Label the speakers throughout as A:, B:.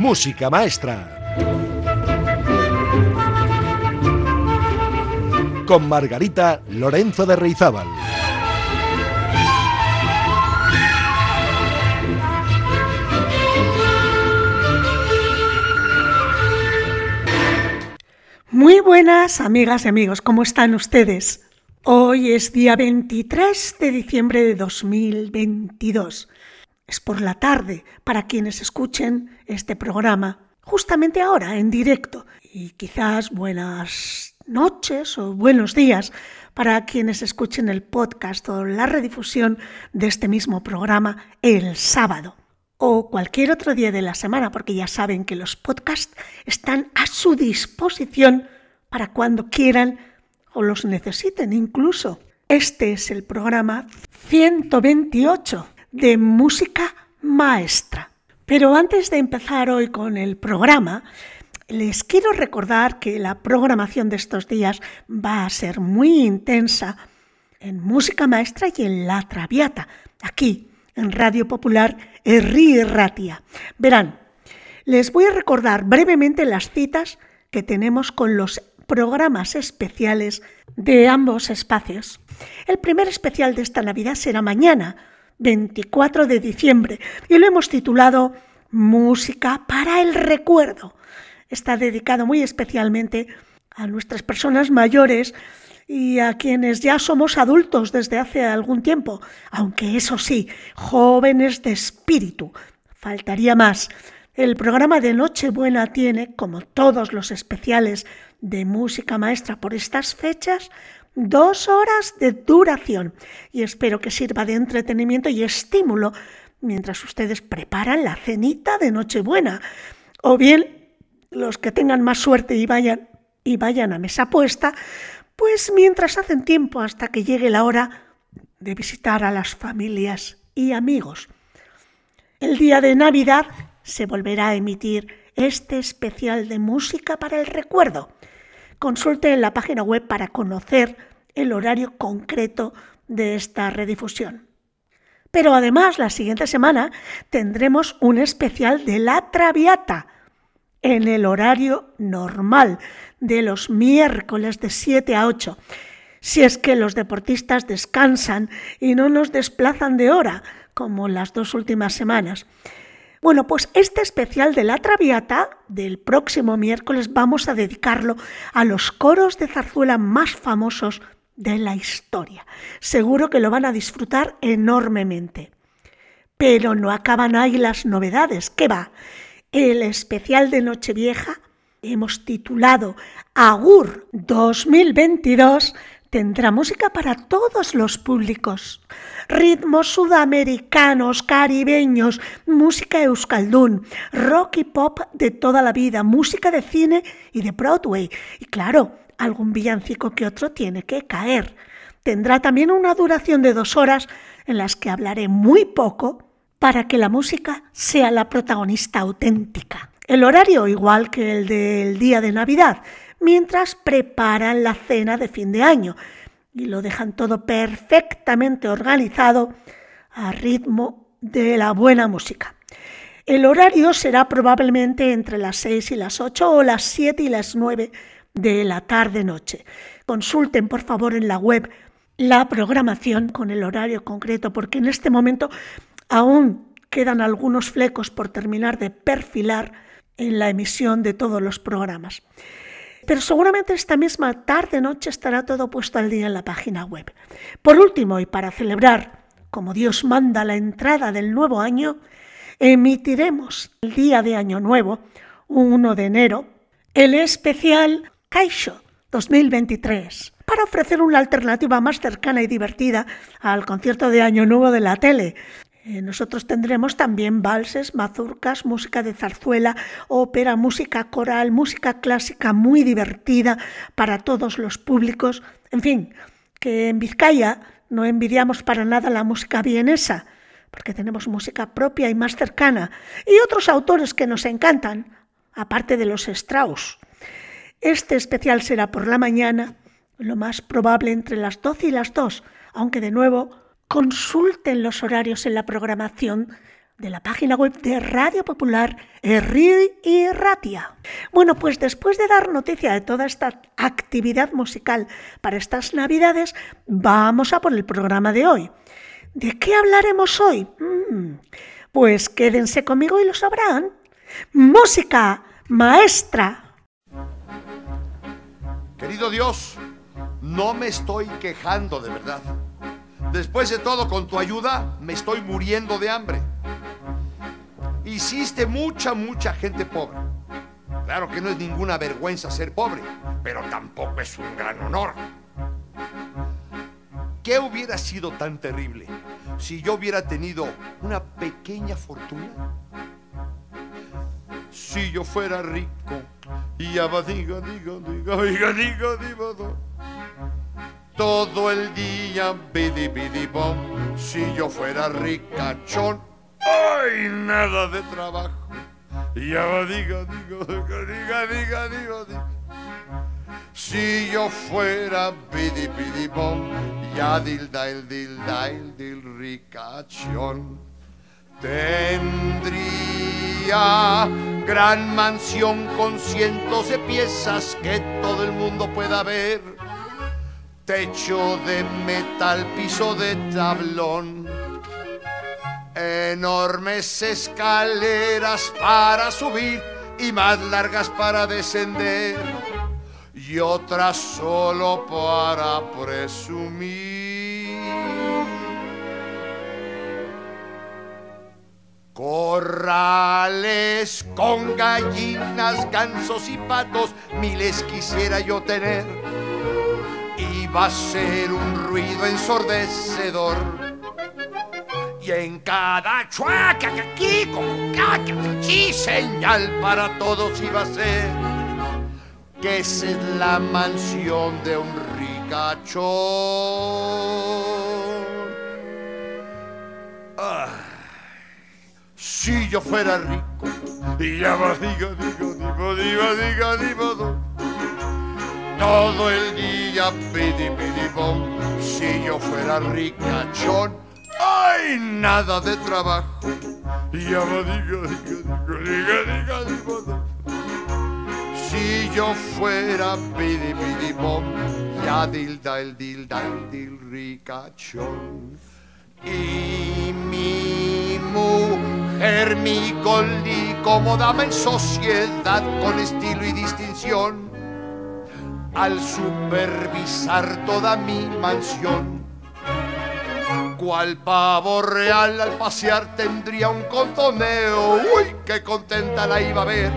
A: Música Maestra. Con Margarita Lorenzo de Reizábal.
B: Muy buenas amigas y amigos, ¿cómo están ustedes? Hoy es día 23 de diciembre de 2022. Es por la tarde para quienes escuchen este programa justamente ahora, en directo. Y quizás buenas noches o buenos días para quienes escuchen el podcast o la redifusión de este mismo programa el sábado o cualquier otro día de la semana, porque ya saben que los podcasts están a su disposición para cuando quieran o los necesiten incluso. Este es el programa 128 de Música Maestra. Pero antes de empezar hoy con el programa, les quiero recordar que la programación de estos días va a ser muy intensa en Música Maestra y en La Traviata, aquí en Radio Popular Erri Ratia. Verán, les voy a recordar brevemente las citas que tenemos con los programas especiales de ambos espacios. El primer especial de esta Navidad será mañana, 24 de diciembre, y lo hemos titulado Música para el Recuerdo. Está dedicado muy especialmente a nuestras personas mayores y a quienes ya somos adultos desde hace algún tiempo, aunque eso sí, jóvenes de espíritu. Faltaría más. El programa de Nochebuena tiene, como todos los especiales de música maestra por estas fechas, dos horas de duración y espero que sirva de entretenimiento y estímulo mientras ustedes preparan la cenita de Nochebuena. O bien, los que tengan más suerte y vayan, y vayan a mesa puesta, pues mientras hacen tiempo hasta que llegue la hora de visitar a las familias y amigos. El día de Navidad se volverá a emitir este especial de música para el recuerdo. Consulte en la página web para conocer el horario concreto de esta redifusión. Pero además, la siguiente semana tendremos un especial de la Traviata en el horario normal de los miércoles de 7 a 8, si es que los deportistas descansan y no nos desplazan de hora, como las dos últimas semanas. Bueno, pues este especial de la Traviata del próximo miércoles vamos a dedicarlo a los coros de zarzuela más famosos de la historia. Seguro que lo van a disfrutar enormemente. Pero no acaban ahí las novedades. ¿Qué va? El especial de Nochevieja hemos titulado Agur 2022 tendrá música para todos los públicos. Ritmos sudamericanos, caribeños, música euskaldún, rock y pop de toda la vida, música de cine y de Broadway. Y claro, algún villancico que otro tiene que caer. Tendrá también una duración de dos horas en las que hablaré muy poco para que la música sea la protagonista auténtica. El horario igual que el del día de Navidad, mientras preparan la cena de fin de año y lo dejan todo perfectamente organizado a ritmo de la buena música. El horario será probablemente entre las 6 y las 8 o las 7 y las 9 de la tarde-noche. Consulten por favor en la web la programación con el horario concreto porque en este momento aún quedan algunos flecos por terminar de perfilar en la emisión de todos los programas. Pero seguramente esta misma tarde-noche estará todo puesto al día en la página web. Por último, y para celebrar, como Dios manda, la entrada del nuevo año, emitiremos el día de Año Nuevo, 1 de enero, el especial Caixo 2023 para ofrecer una alternativa más cercana y divertida al concierto de Año Nuevo de la tele, eh, nosotros tendremos también valses, mazurcas, música de zarzuela, ópera, música coral, música clásica muy divertida para todos los públicos. En fin, que en Vizcaya no envidiamos para nada la música vienesa, porque tenemos música propia y más cercana, y otros autores que nos encantan, aparte de los Strauss. Este especial será por la mañana, lo más probable entre las 12 y las 2, aunque de nuevo Consulten los horarios en la programación de la página web de Radio Popular Erri y Ratia. Bueno, pues después de dar noticia de toda esta actividad musical para estas Navidades, vamos a por el programa de hoy. ¿De qué hablaremos hoy? Mm, pues quédense conmigo y lo sabrán. Música, maestra.
C: Querido Dios, no me estoy quejando de verdad. Después de todo, con tu ayuda, me estoy muriendo de hambre. Hiciste mucha, mucha gente pobre. Claro que no es ninguna vergüenza ser pobre, pero tampoco es un gran honor. ¿Qué hubiera sido tan terrible si yo hubiera tenido una pequeña fortuna? Si yo fuera rico, y ya va, diga, diga, diga, diga, diga, diga, todo el día, bidi, bidi, bom, si yo fuera ricachón, ¡ay! Nada de trabajo. Ya va, diga, diga, diga, diga, diga, diga. Si yo fuera bidi, bidi, bom, ya dilda, el dilda, el dil ricachón. Tendría gran mansión con cientos de piezas que todo el mundo pueda ver. Techo de metal, piso de tablón. Enormes escaleras para subir y más largas para descender. Y otras solo para presumir. Corrales con gallinas, gansos y patos, miles quisiera yo tener. Y va a ser un ruido ensordecedor. Y en cada chuaca, aquí, aquí, señal para todos iba a ser que esa es la mansión de un ricachón. Si yo fuera rico, diga, diga, diga, diga, diga, diga, diga, todo el día pidi, pidi, bom. Si yo fuera ricachón, ay, nada de trabajo. Diga, diga, diga, diga, diga, diga, diga. Si yo fuera pidi, pidi, bom, ya dilda, el dilda, el dil ricachón. Y mi mujer, mi goldi, como dama en sociedad con estilo y distinción, al supervisar toda mi mansión. Cual pavo real al pasear tendría un contoneo, uy, qué contenta la iba a ver,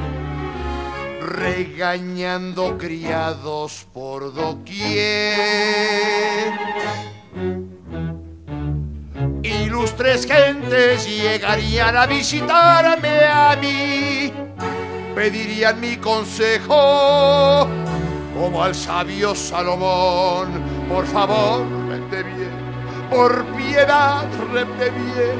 C: regañando criados por doquier. Ilustres gentes llegarían a visitarme a mí, pedirían mi consejo, como al sabio Salomón. Por favor, vete bien, por piedad, vete bien.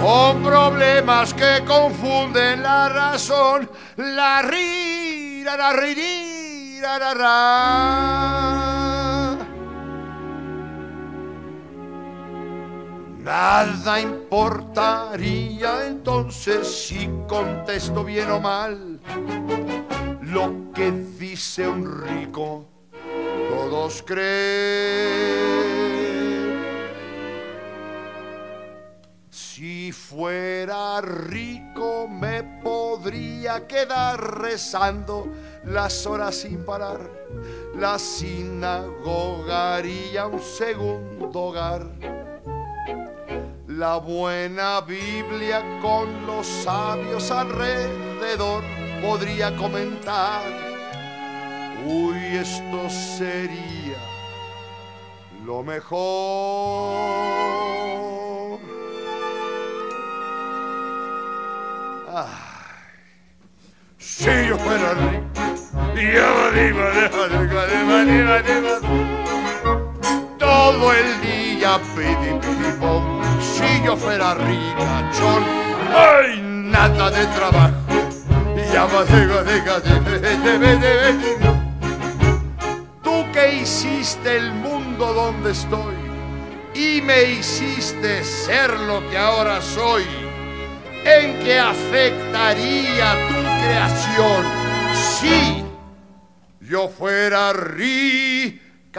C: Con problemas que confunden la razón, la rira, la rira, la ra. Nada importaría entonces si contesto bien o mal lo que dice un rico. Todos creen. Si fuera rico me podría quedar rezando las horas sin parar. La sinagoga haría un segundo hogar la buena Biblia con los sabios alrededor podría comentar, uy, esto sería lo mejor. Ay, si yo fuera rico, todo el día pidi, pidi, bom si yo fuera ricachón, ¡ay! Nada de trabajo. Tú que hiciste el mundo donde estoy y me hiciste ser lo que ahora soy, en que afectaría tu creación si yo fuera ricacho.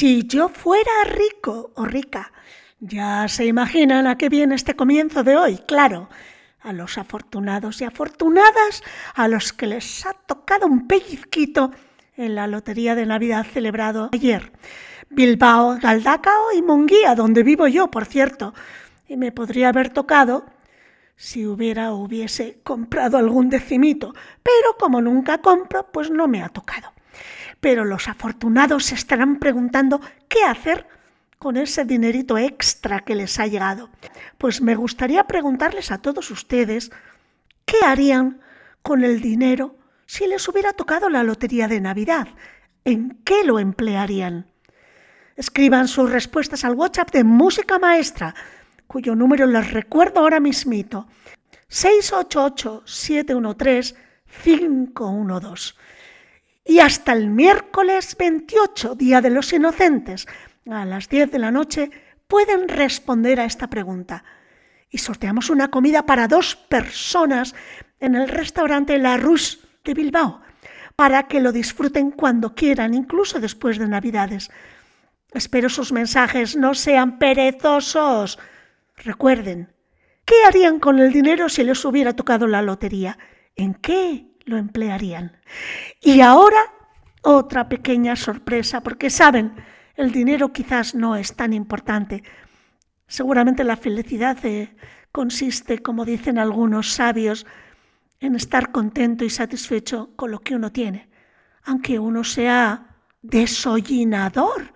B: Si yo fuera rico o rica, ya se imaginan a qué viene este comienzo de hoy, claro. A los afortunados y afortunadas, a los que les ha tocado un pellizquito en la lotería de Navidad celebrado ayer. Bilbao, Galdacao y Munguía, donde vivo yo, por cierto. Y me podría haber tocado si hubiera o hubiese comprado algún decimito, pero como nunca compro, pues no me ha tocado. Pero los afortunados se estarán preguntando qué hacer con ese dinerito extra que les ha llegado. Pues me gustaría preguntarles a todos ustedes qué harían con el dinero si les hubiera tocado la lotería de Navidad. ¿En qué lo emplearían? Escriban sus respuestas al WhatsApp de Música Maestra, cuyo número les recuerdo ahora mismito. 688-713-512. Y hasta el miércoles 28, Día de los Inocentes, a las 10 de la noche, pueden responder a esta pregunta. Y sorteamos una comida para dos personas en el restaurante La Rouge de Bilbao, para que lo disfruten cuando quieran, incluso después de Navidades. Espero sus mensajes no sean perezosos. Recuerden, ¿qué harían con el dinero si les hubiera tocado la lotería? ¿En qué lo emplearían? Y ahora otra pequeña sorpresa, porque saben, el dinero quizás no es tan importante. Seguramente la felicidad eh, consiste, como dicen algunos sabios, en estar contento y satisfecho con lo que uno tiene, aunque uno sea desollinador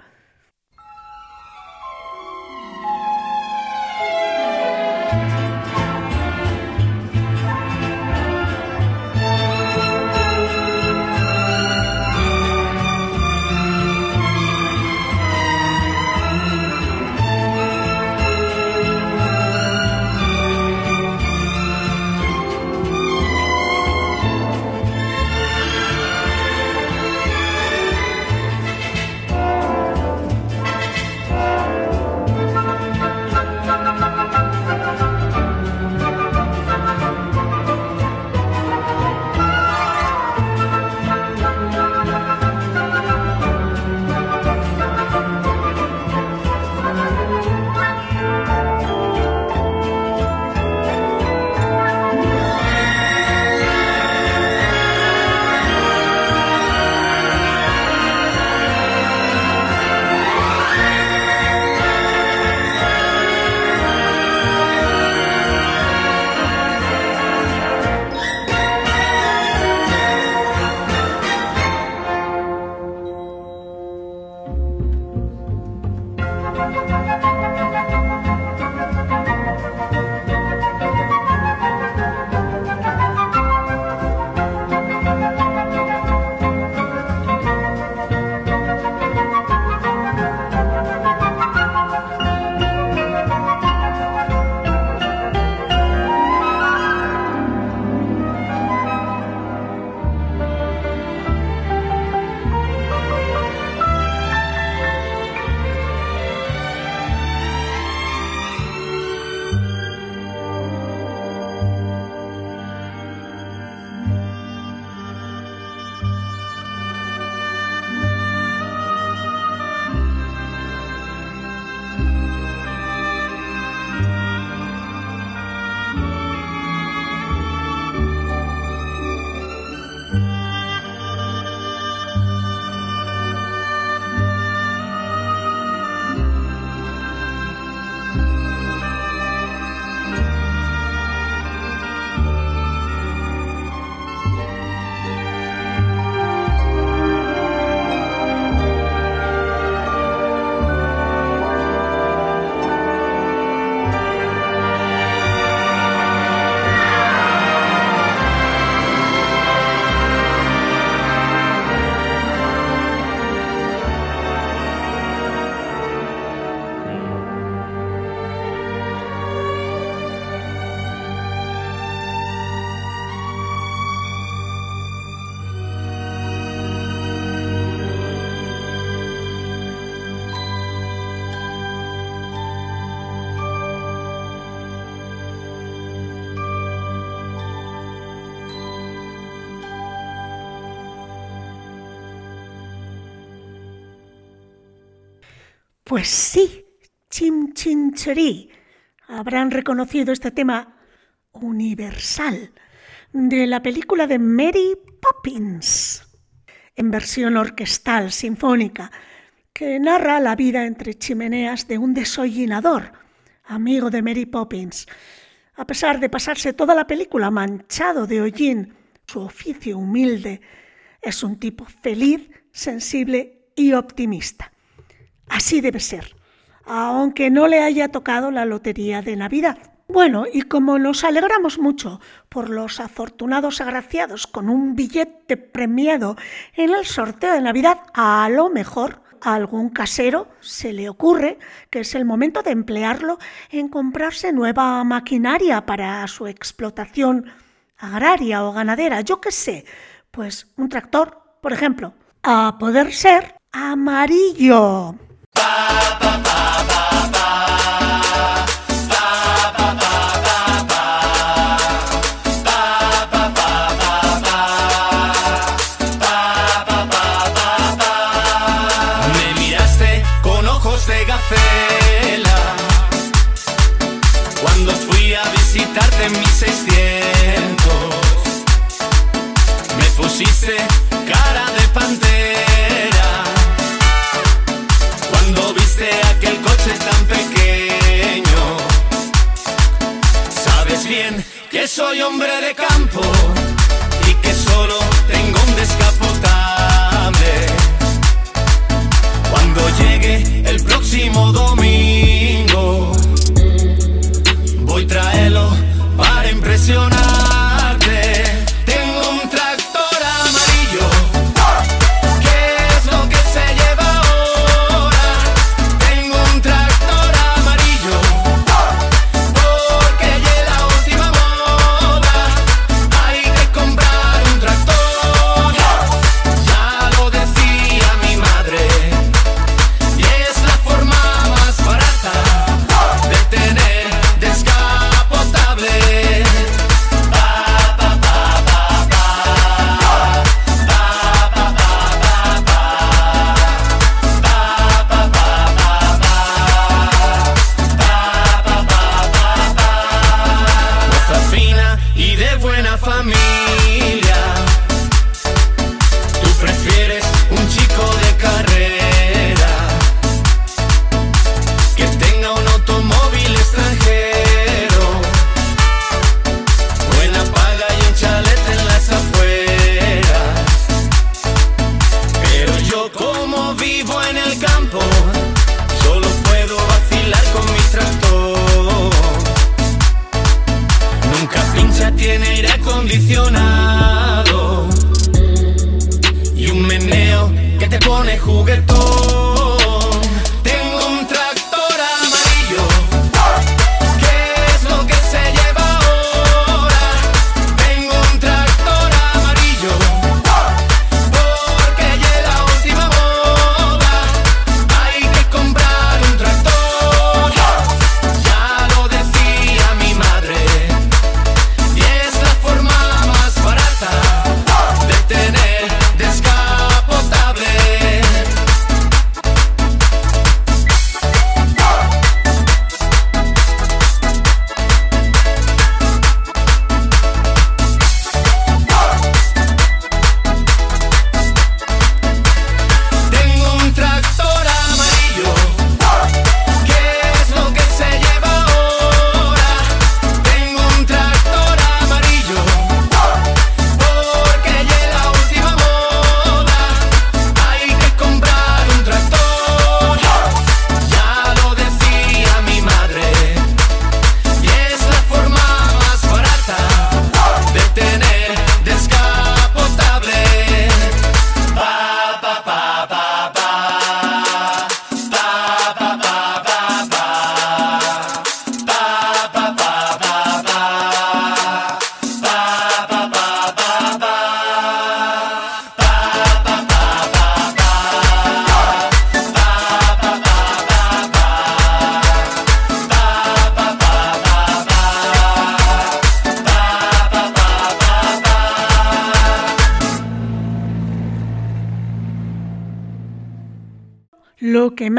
B: Pues sí, Chim Chincherí. Habrán reconocido este tema universal de la película de Mary Poppins, en versión orquestal sinfónica, que narra la vida entre chimeneas de un desollinador, amigo de Mary Poppins. A pesar de pasarse toda la película manchado de hollín, su oficio humilde es un tipo feliz, sensible y optimista. Así debe ser, aunque no le haya tocado la lotería de Navidad. Bueno, y como nos alegramos mucho por los afortunados agraciados con un billete premiado en el sorteo de Navidad, a lo mejor a algún casero se le ocurre que es el momento de emplearlo en comprarse nueva maquinaria para su explotación agraria o ganadera, yo qué sé, pues un tractor, por ejemplo, a poder ser amarillo.
D: Me soy hombre de campo y que solo tengo un descapotable. Cuando llegue el próximo domingo, voy traerlo para impresionarte.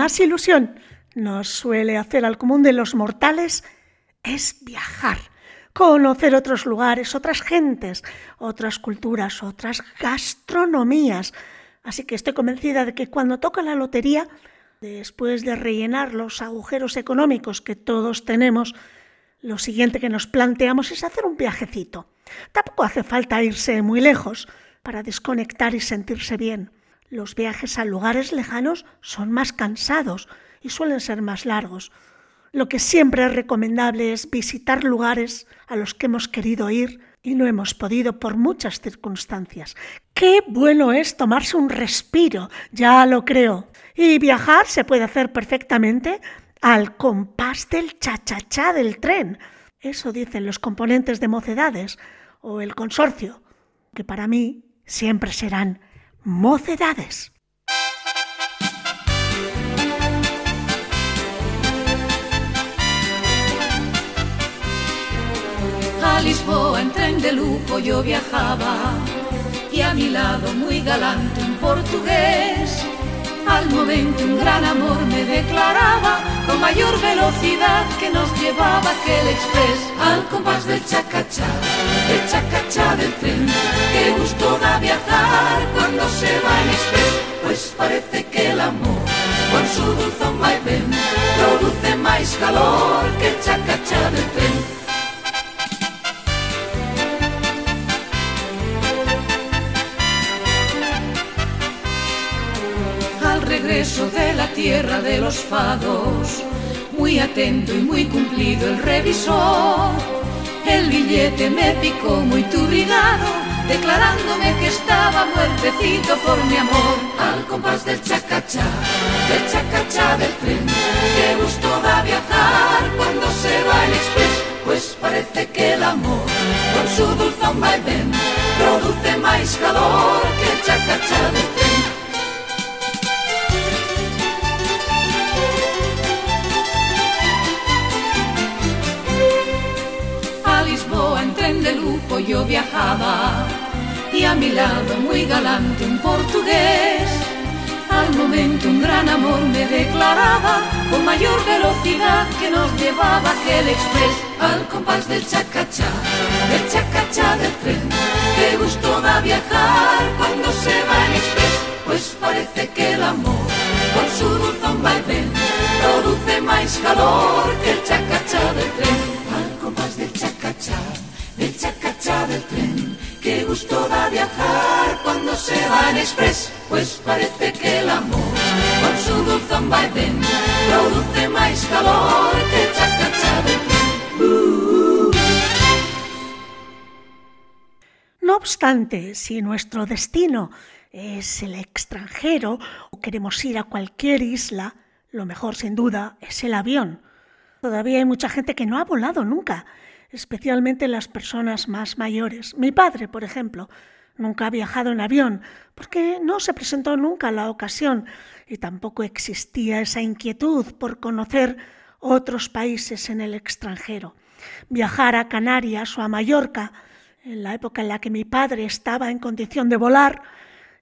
D: Más
B: ilusión nos suele hacer al común de los mortales es viajar, conocer otros lugares, otras gentes, otras culturas, otras gastronomías. Así que estoy convencida de que cuando toca la lotería, después de rellenar los agujeros económicos que todos tenemos, lo siguiente que nos planteamos es hacer un viajecito. Tampoco hace falta irse muy lejos para desconectar y sentirse bien. Los viajes a lugares lejanos son más cansados y suelen ser más largos. Lo que siempre es recomendable es visitar lugares a los que hemos querido ir y no hemos podido por muchas circunstancias. Qué bueno es tomarse un respiro, ya lo creo. Y viajar se puede hacer perfectamente al compás del cha-cha-cha del tren. Eso dicen los componentes de mocedades o el consorcio, que para mí siempre serán mocedades.
E: A Lisboa en tren de lujo yo viajaba y a mi lado muy galante un portugués al momento un gran amor me declaraba con mayor velocidad que nos llevaba aquel express al compás del chacachá, del chacachá del tren. Qué gusto da viajar cuando se va en express, pues parece que el amor con su dulzón vaivén produce más calor que el chacachá del tren. Regreso de la tierra de los fados. Muy atento y muy cumplido el revisor. El billete me picó muy turbinado, declarándome que estaba muertecito por mi amor. Al compás del chacachá, del chacachá del tren. Qué gusto da viajar cuando se va el express, pues parece que el amor, con su dulzón vaivén, produce más calor que el chacachá del tren. Yo viajaba y a mi lado muy galante un portugués. Al momento un gran amor me declaraba con mayor velocidad que nos llevaba aquel express al compás del chacachá, del chacachá del tren. Qué gusto da viajar cuando se va en express, pues parece que el amor con su dulzón vaivén produce más calor se va en express, pues parece que el amor con su dulzón vaivén produce más calor que del tren.
B: No obstante, si nuestro destino es el extranjero o queremos ir a cualquier isla, lo mejor sin duda es el avión. Todavía hay mucha gente que no ha volado nunca especialmente las personas más mayores. Mi padre, por ejemplo, nunca ha viajado en avión porque no se presentó nunca la ocasión y tampoco existía esa inquietud por conocer otros países en el extranjero. Viajar a Canarias o a Mallorca, en la época en la que mi padre estaba en condición de volar,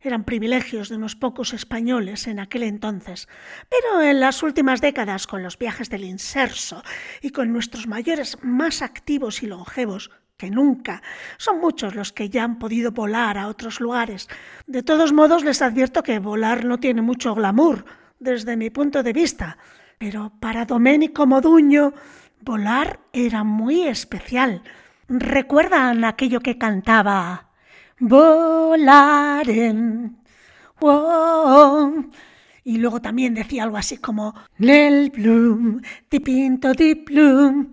B: eran privilegios de unos pocos españoles en aquel entonces, pero en las últimas décadas, con los viajes del inserso y con nuestros mayores más activos y longevos nunca, son muchos los que ya han podido volar a otros lugares. De todos modos, les advierto que volar no tiene mucho glamour, desde mi punto de vista, pero para Domenico Moduño, volar era muy especial. ¿Recuerdan aquello que cantaba? volaren. Y luego también decía algo así como Nel Bloom, ti pinto di plum.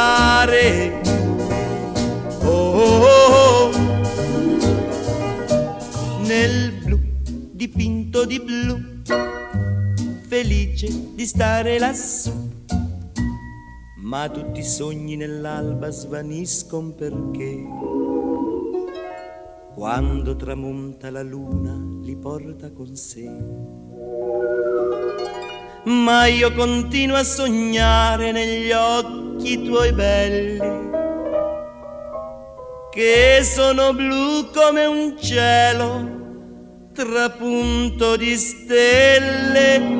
F: cantare, oh, oh, oh, nel blu dipinto di blu, felice di stare lassù. Ma tutti i sogni nell'alba svaniscono perché quando tramonta la luna li porta con sé. Ma io continuo a sognare negli occhi tuoi belli, che sono blu come un cielo trapunto di stelle.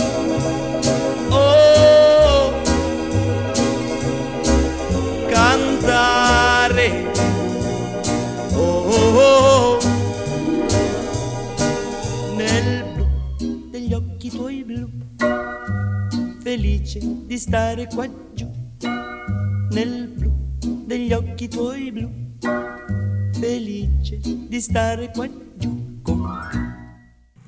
F: blu, felice di stare nel blu degli occhi blu, felice di stare.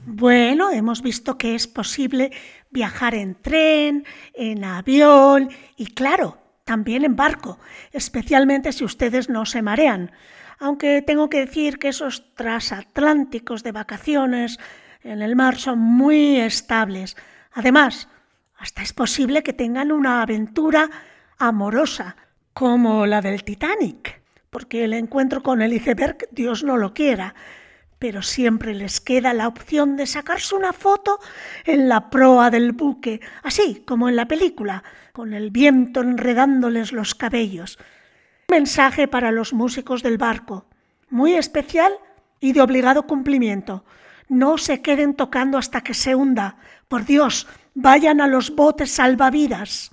B: Bueno, hemos visto que es posible viajar en tren, en avión y claro, también en barco, especialmente si ustedes no se marean. Aunque tengo que decir que esos transatlánticos de vacaciones en el mar son muy estables. Además, hasta es posible que tengan una aventura amorosa, como la del Titanic, porque el encuentro con el iceberg Dios no lo quiera, pero siempre les queda la opción de sacarse una foto en la proa del buque, así como en la película, con el viento enredándoles los cabellos. Mensaje para los músicos del barco, muy especial y de obligado cumplimiento. No se queden tocando hasta que se hunda. Por Dios, vayan a los botes salvavidas.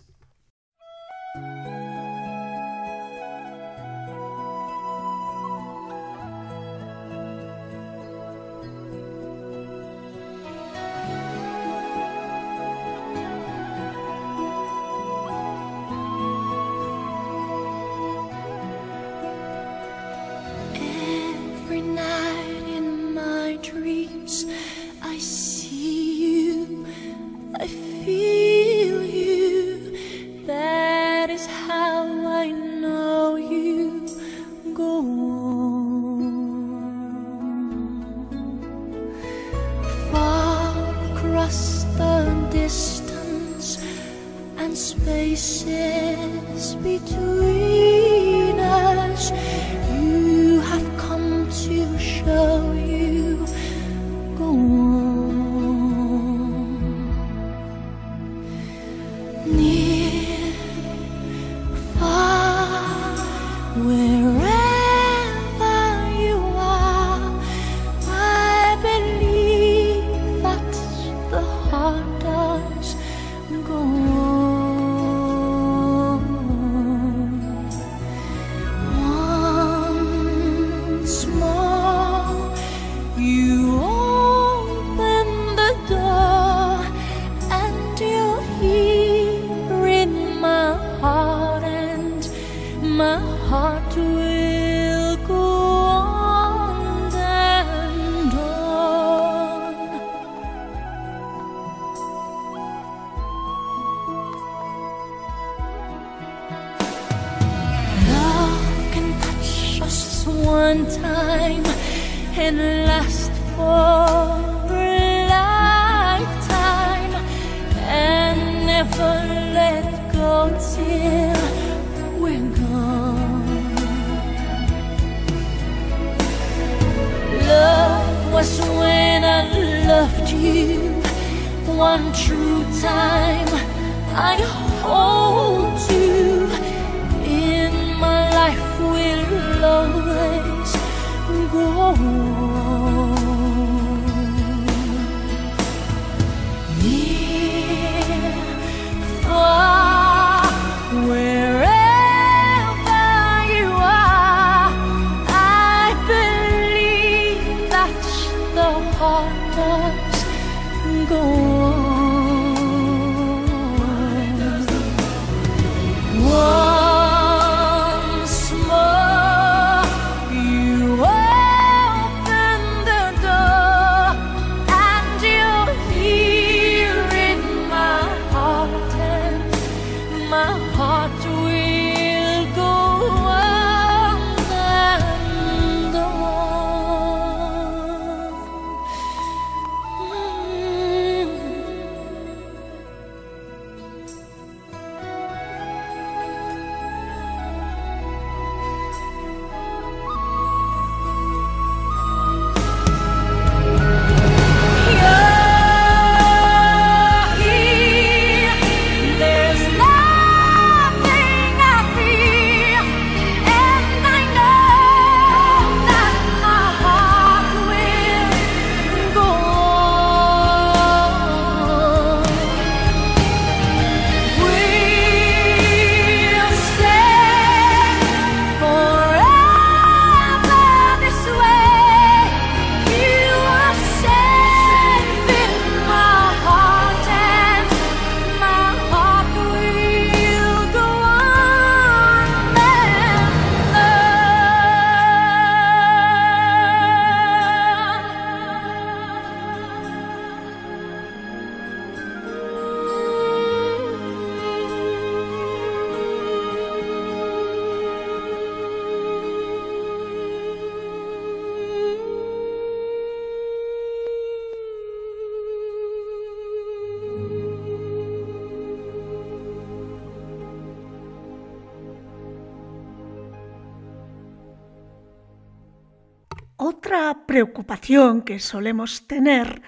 B: Preocupación que solemos tener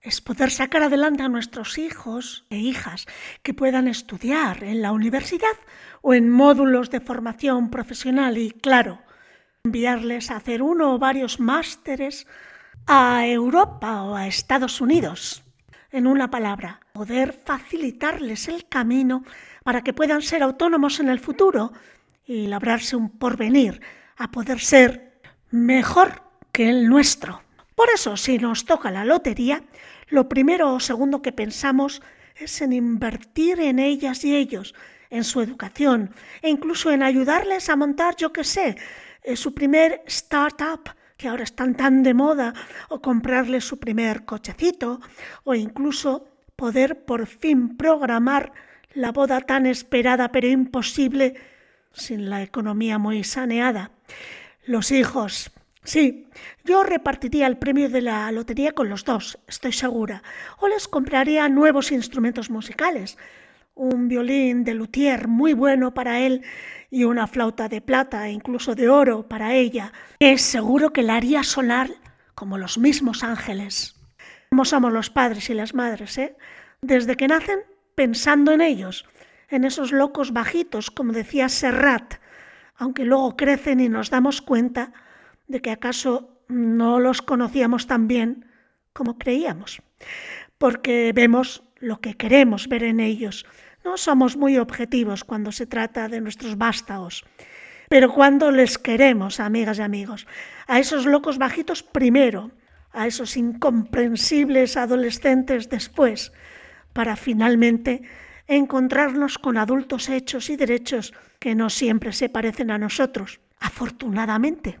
B: es poder sacar adelante a nuestros hijos e hijas que puedan estudiar en la universidad o en módulos de formación profesional y, claro, enviarles a hacer uno o varios másteres a Europa o a Estados Unidos. En una palabra, poder facilitarles el camino para que puedan ser autónomos en el futuro y labrarse un porvenir a poder ser mejor el nuestro. Por eso, si nos toca la lotería, lo primero o segundo que pensamos es en invertir en ellas y ellos, en su educación e incluso en ayudarles a montar, yo qué sé, eh, su primer startup, que ahora están tan de moda, o comprarles su primer cochecito, o incluso poder por fin programar la boda tan esperada pero imposible sin la economía muy saneada. Los hijos. Sí, yo repartiría el premio de la lotería con los dos, estoy segura. O les compraría nuevos instrumentos musicales. Un violín de luthier muy bueno para él y una flauta de plata incluso de oro para ella. Es seguro que la haría sonar como los mismos ángeles. Como somos los padres y las madres, ¿eh? Desde que nacen, pensando en ellos, en esos locos bajitos, como decía Serrat, aunque luego crecen y nos damos cuenta de que acaso no los conocíamos tan bien como creíamos, porque vemos lo que queremos ver en ellos. No somos muy objetivos cuando se trata de nuestros vástagos, pero cuando les queremos, amigas y amigos, a esos locos bajitos primero, a esos incomprensibles adolescentes después, para finalmente encontrarnos con adultos hechos y derechos que no siempre se parecen a nosotros, afortunadamente.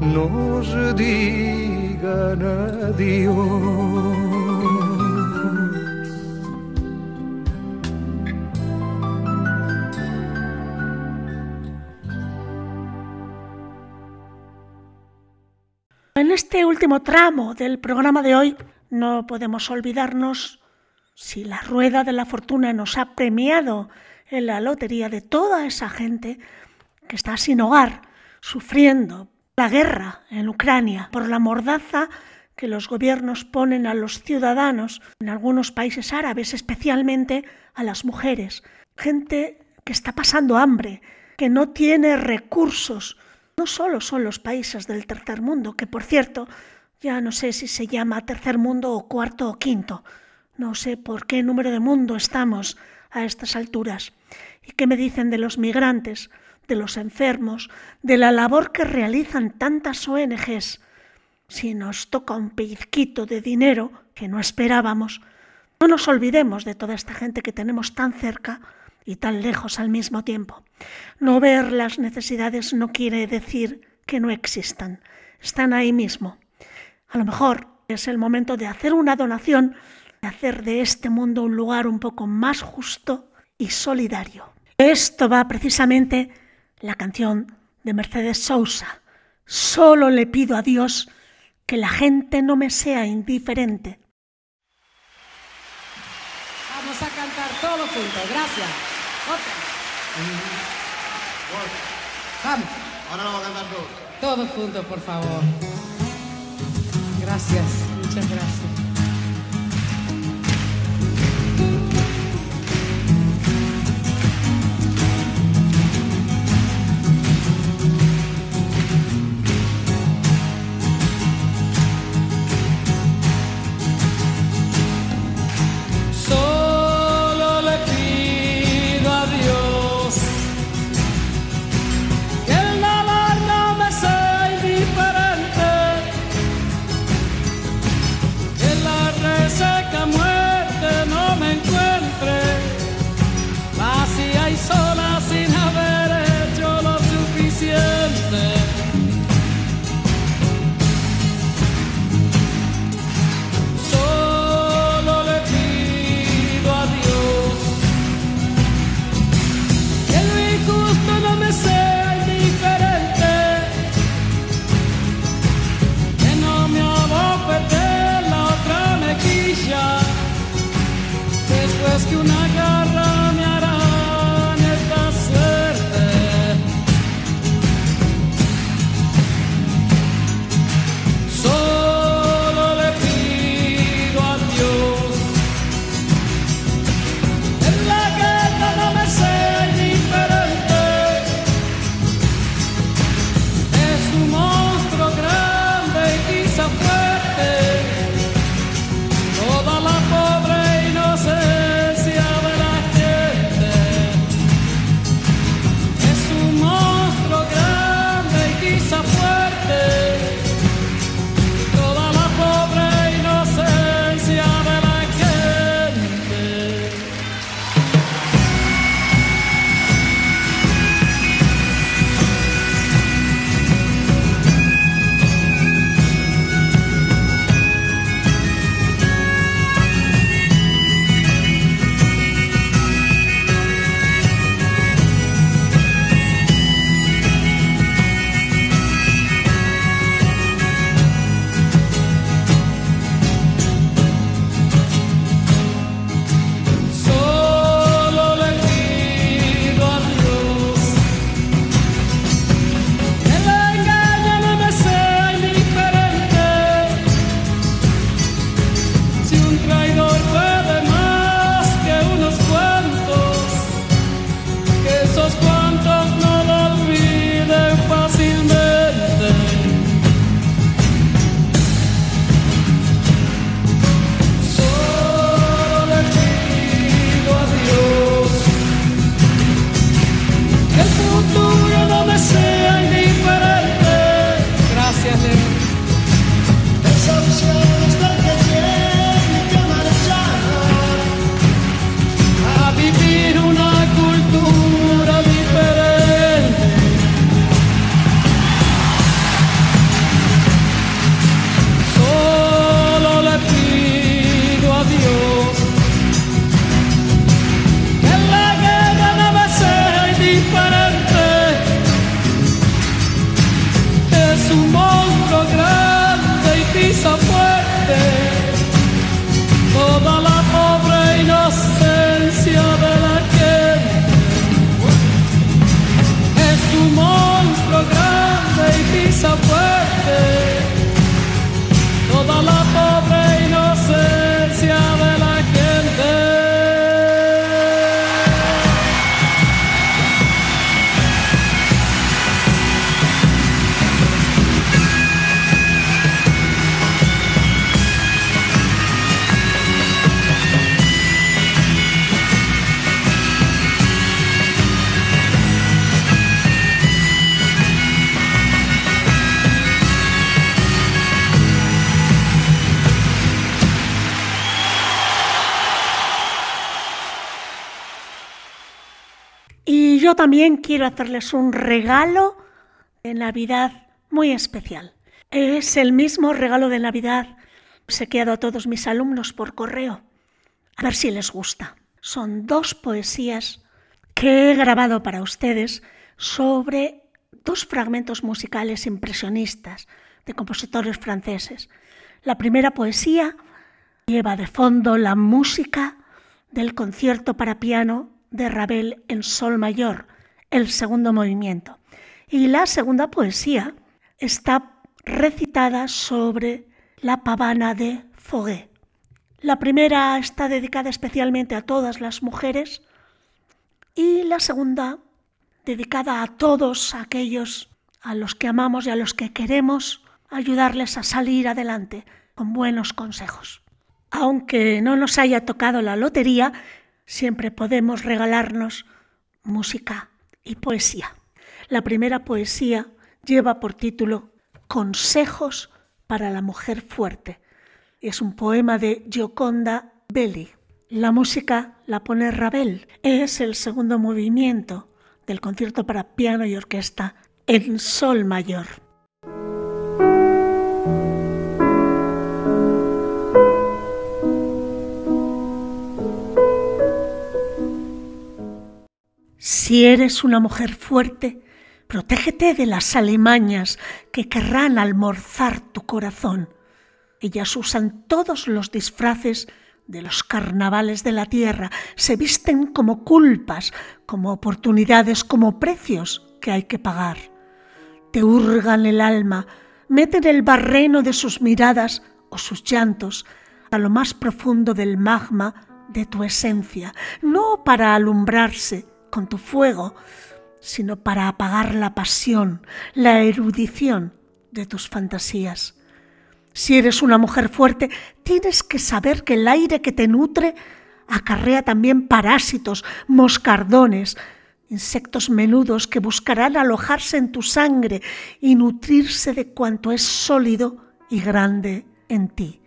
G: nos digan adiós.
B: En este último tramo del programa de hoy no podemos olvidarnos si la rueda de la fortuna nos ha premiado en la lotería de toda esa gente que está sin hogar, sufriendo la guerra en Ucrania, por la mordaza que los gobiernos ponen a los ciudadanos en algunos países árabes, especialmente a las mujeres. Gente que está pasando hambre, que no tiene recursos. No solo son los países del tercer mundo, que por cierto, ya no sé si se llama tercer mundo o cuarto o quinto. No sé por qué número de mundo estamos a estas alturas. ¿Y qué me dicen de los migrantes? de los enfermos, de la labor que realizan tantas ONGs. Si nos toca un pellizquito de dinero que no esperábamos, no nos olvidemos de toda esta gente que tenemos tan cerca y tan lejos al mismo tiempo. No ver las necesidades no quiere decir que no existan, están ahí mismo. A lo mejor es el momento de hacer una donación, de hacer de este mundo un lugar un poco más justo y solidario. Esto va precisamente la canción de Mercedes Sousa, Solo le pido a Dios que la gente no me sea indiferente.
H: Vamos a cantar todos juntos, gracias. Vamos.
C: Ahora vamos a cantar todos.
H: Todos juntos, por favor. Gracias, muchas gracias.
B: también quiero hacerles un regalo de Navidad muy especial. Es el mismo regalo de Navidad obsequiado a todos mis alumnos por correo. A ver si les gusta. Son dos poesías que he grabado para ustedes sobre dos fragmentos musicales impresionistas de compositores franceses. La primera poesía lleva de fondo la música del concierto para piano de Ravel en Sol mayor, el segundo movimiento. Y la segunda poesía está recitada sobre la pavana de Foguet. La primera está dedicada especialmente a todas las mujeres y la segunda dedicada a todos aquellos a los que amamos y a los que queremos ayudarles a salir adelante con buenos consejos. Aunque no nos haya tocado la lotería, siempre podemos regalarnos música y poesía. La primera poesía lleva por título Consejos para la mujer fuerte. Es un poema de Gioconda Belli. La música la pone Ravel. Es el segundo movimiento del concierto para piano y orquesta en sol mayor. Si eres una mujer fuerte, protégete de las alimañas que querrán almorzar tu corazón. Ellas usan todos los disfraces de los carnavales de la tierra, se visten como culpas, como oportunidades, como precios que hay que pagar. Te hurgan el alma, meten el barreno de sus miradas o sus llantos a lo más profundo del magma de tu esencia, no para alumbrarse con tu fuego, sino para apagar la pasión, la erudición de tus fantasías. Si eres una mujer fuerte, tienes que saber que el aire que te nutre acarrea también parásitos, moscardones, insectos menudos que buscarán alojarse en tu sangre y nutrirse de cuanto es sólido y grande en ti.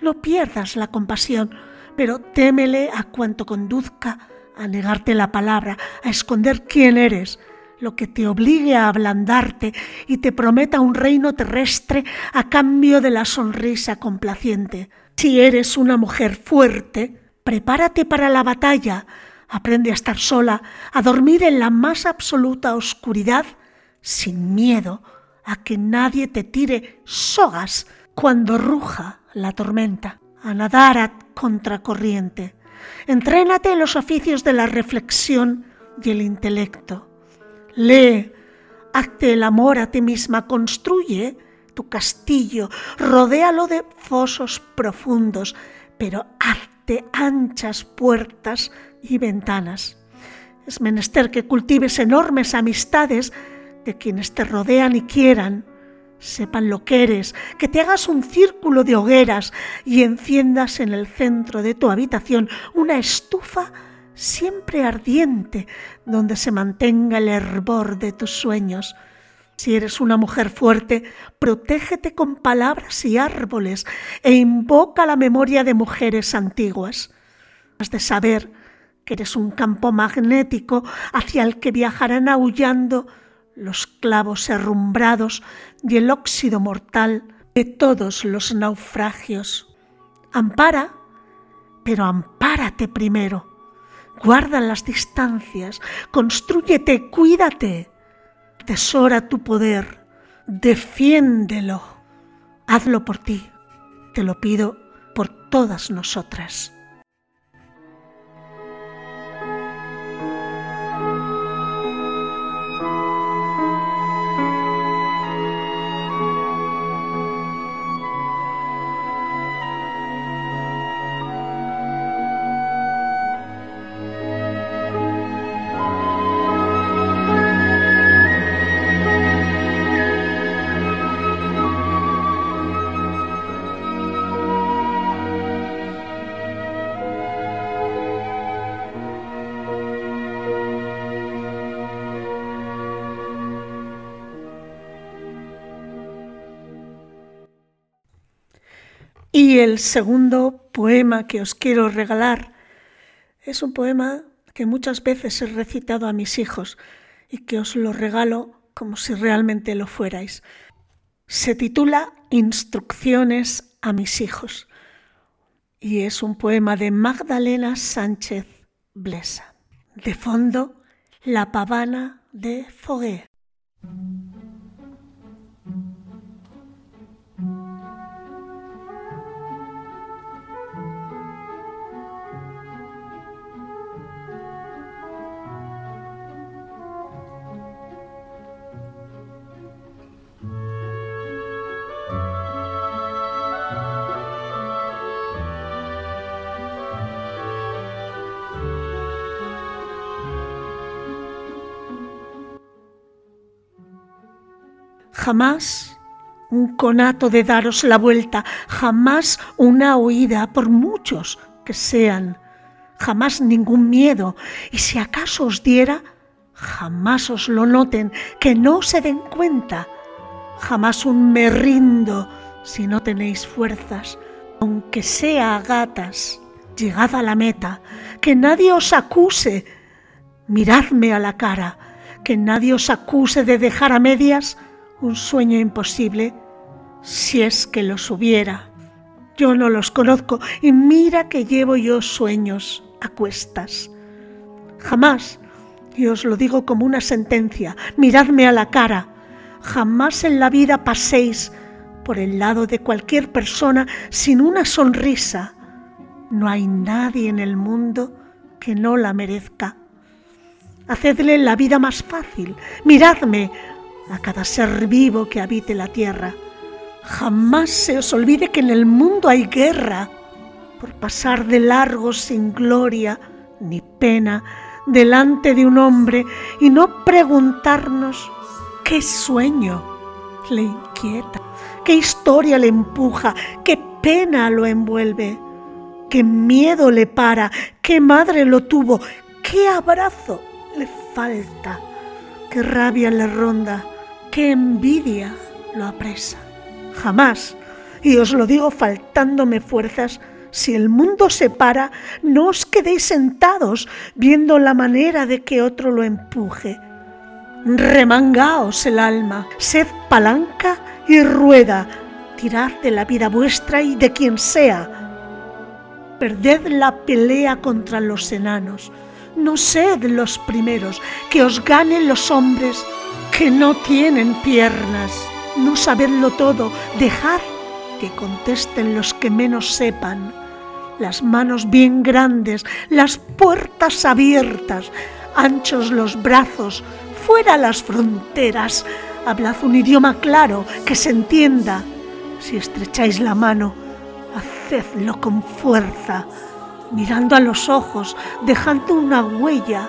B: No pierdas la compasión, pero témele a cuanto conduzca a negarte la palabra, a esconder quién eres, lo que te obligue a ablandarte y te prometa un reino terrestre a cambio de la sonrisa complaciente. Si eres una mujer fuerte, prepárate para la batalla, aprende a estar sola, a dormir en la más absoluta oscuridad, sin miedo a que nadie te tire sogas cuando ruja la tormenta, a nadar a contracorriente. Entrénate en los oficios de la reflexión y el intelecto. Lee, hazte el amor a ti misma, construye tu castillo, rodéalo de fosos profundos, pero hazte anchas puertas y ventanas. Es menester que cultives enormes amistades que quienes te rodean y quieran sepan lo que eres, que te hagas un círculo de hogueras y enciendas en el centro de tu habitación una estufa siempre ardiente donde se mantenga el hervor de tus sueños. Si eres una mujer fuerte, protégete con palabras y árboles e invoca la memoria de mujeres antiguas. Has de saber que eres un campo magnético hacia el que viajarán aullando los clavos herrumbrados y el óxido mortal de todos los naufragios. Ampara, pero ampárate primero. Guarda las distancias, constrúyete, cuídate, tesora tu poder, defiéndelo. Hazlo por ti, te lo pido por todas nosotras. Y el segundo poema que os quiero regalar es un poema que muchas veces he recitado a mis hijos y que os lo regalo como si realmente lo fuerais. Se titula Instrucciones a mis hijos. Y es un poema de Magdalena Sánchez Blesa. De fondo, La pavana de Foguet. Jamás un conato de daros la vuelta, jamás una huida, por muchos que sean, jamás ningún miedo, y si acaso os diera, jamás os lo noten, que no se den cuenta, jamás un me rindo si no tenéis fuerzas, aunque sea a gatas, llegad a la meta, que nadie os acuse, miradme a la cara, que nadie os acuse de dejar a medias un sueño imposible si es que los hubiera. Yo no los conozco y mira que llevo yo sueños a cuestas. Jamás, y os lo digo como una sentencia, miradme a la cara, jamás en la vida paséis por el lado de cualquier persona sin una sonrisa. No hay nadie en el mundo que no la merezca. Hacedle la vida más fácil, miradme, a cada ser vivo que habite la tierra. Jamás se os olvide que en el mundo hay guerra por pasar de largo sin gloria ni pena delante de un hombre y no preguntarnos qué sueño le inquieta, qué historia le empuja, qué pena lo envuelve, qué miedo le para, qué madre lo tuvo, qué abrazo le falta, qué rabia le ronda qué envidia lo apresa. Jamás, y os lo digo faltándome fuerzas, si el mundo se para, no os quedéis sentados viendo la manera de que otro lo empuje. Remangaos el alma, sed palanca y rueda, tirad de la vida vuestra y de quien sea. Perded la pelea contra los enanos, no sed los primeros, que os ganen los hombres que no tienen piernas. No sabedlo todo, dejad que contesten los que menos sepan. Las manos bien grandes, las puertas abiertas, anchos los brazos, fuera las fronteras. Hablad un idioma claro, que se entienda. Si estrecháis la mano, hacedlo con fuerza, mirando a los ojos, dejando una huella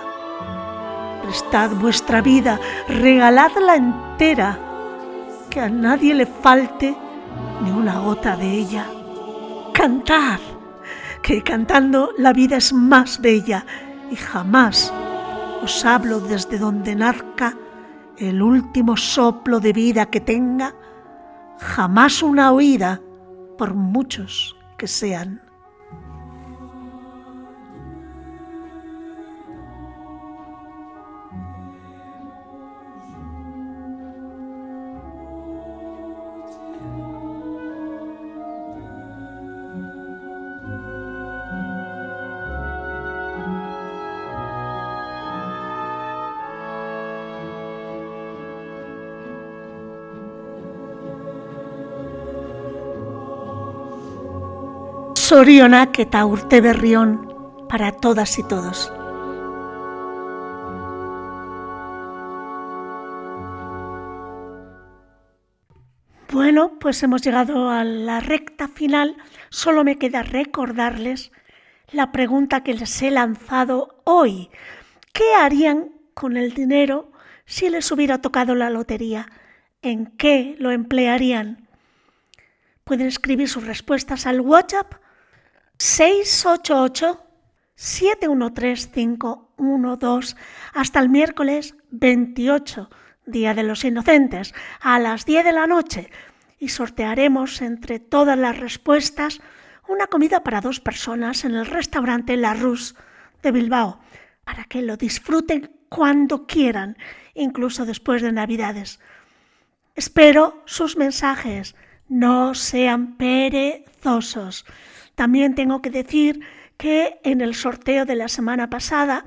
B: prestad vuestra vida, regaladla entera, que a nadie le falte ni una gota de ella. Cantad, que cantando la vida es más bella y jamás os hablo desde donde nazca el último soplo de vida que tenga, jamás una oída, por muchos que sean. Sorionak eta urte berrión para todas y todos. Bueno, pues hemos llegado a la recta final. Solo me queda recordarles la pregunta que les he lanzado hoy. ¿Qué harían con el dinero si les hubiera tocado la lotería? ¿En qué lo emplearían? Pueden escribir sus respuestas al WhatsApp 688-713-512 hasta el miércoles 28, Día de los Inocentes, a las 10 de la noche y sortearemos entre todas las respuestas una comida para dos personas en el restaurante La Rus de Bilbao, para que lo disfruten cuando quieran, incluso después de Navidades. Espero sus mensajes no sean perezosos. También tengo que decir que en el sorteo de la semana pasada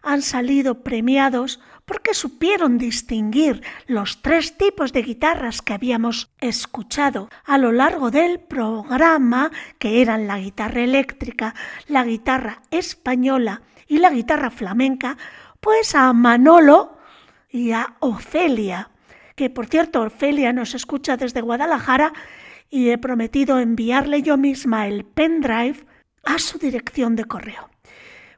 B: han salido premiados porque supieron distinguir los tres tipos de guitarras que habíamos escuchado a lo largo del programa, que eran la guitarra eléctrica, la guitarra española y la guitarra flamenca, pues a Manolo y a Ofelia, que por cierto Ofelia nos escucha desde Guadalajara y he prometido enviarle yo misma el pendrive a su dirección de correo.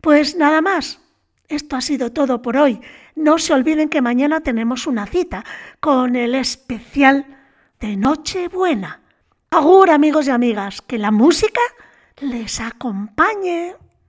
B: Pues nada más, esto ha sido todo por hoy. No se olviden que mañana tenemos una cita con el especial de Nochebuena. Agur amigos y amigas, que la música les acompañe.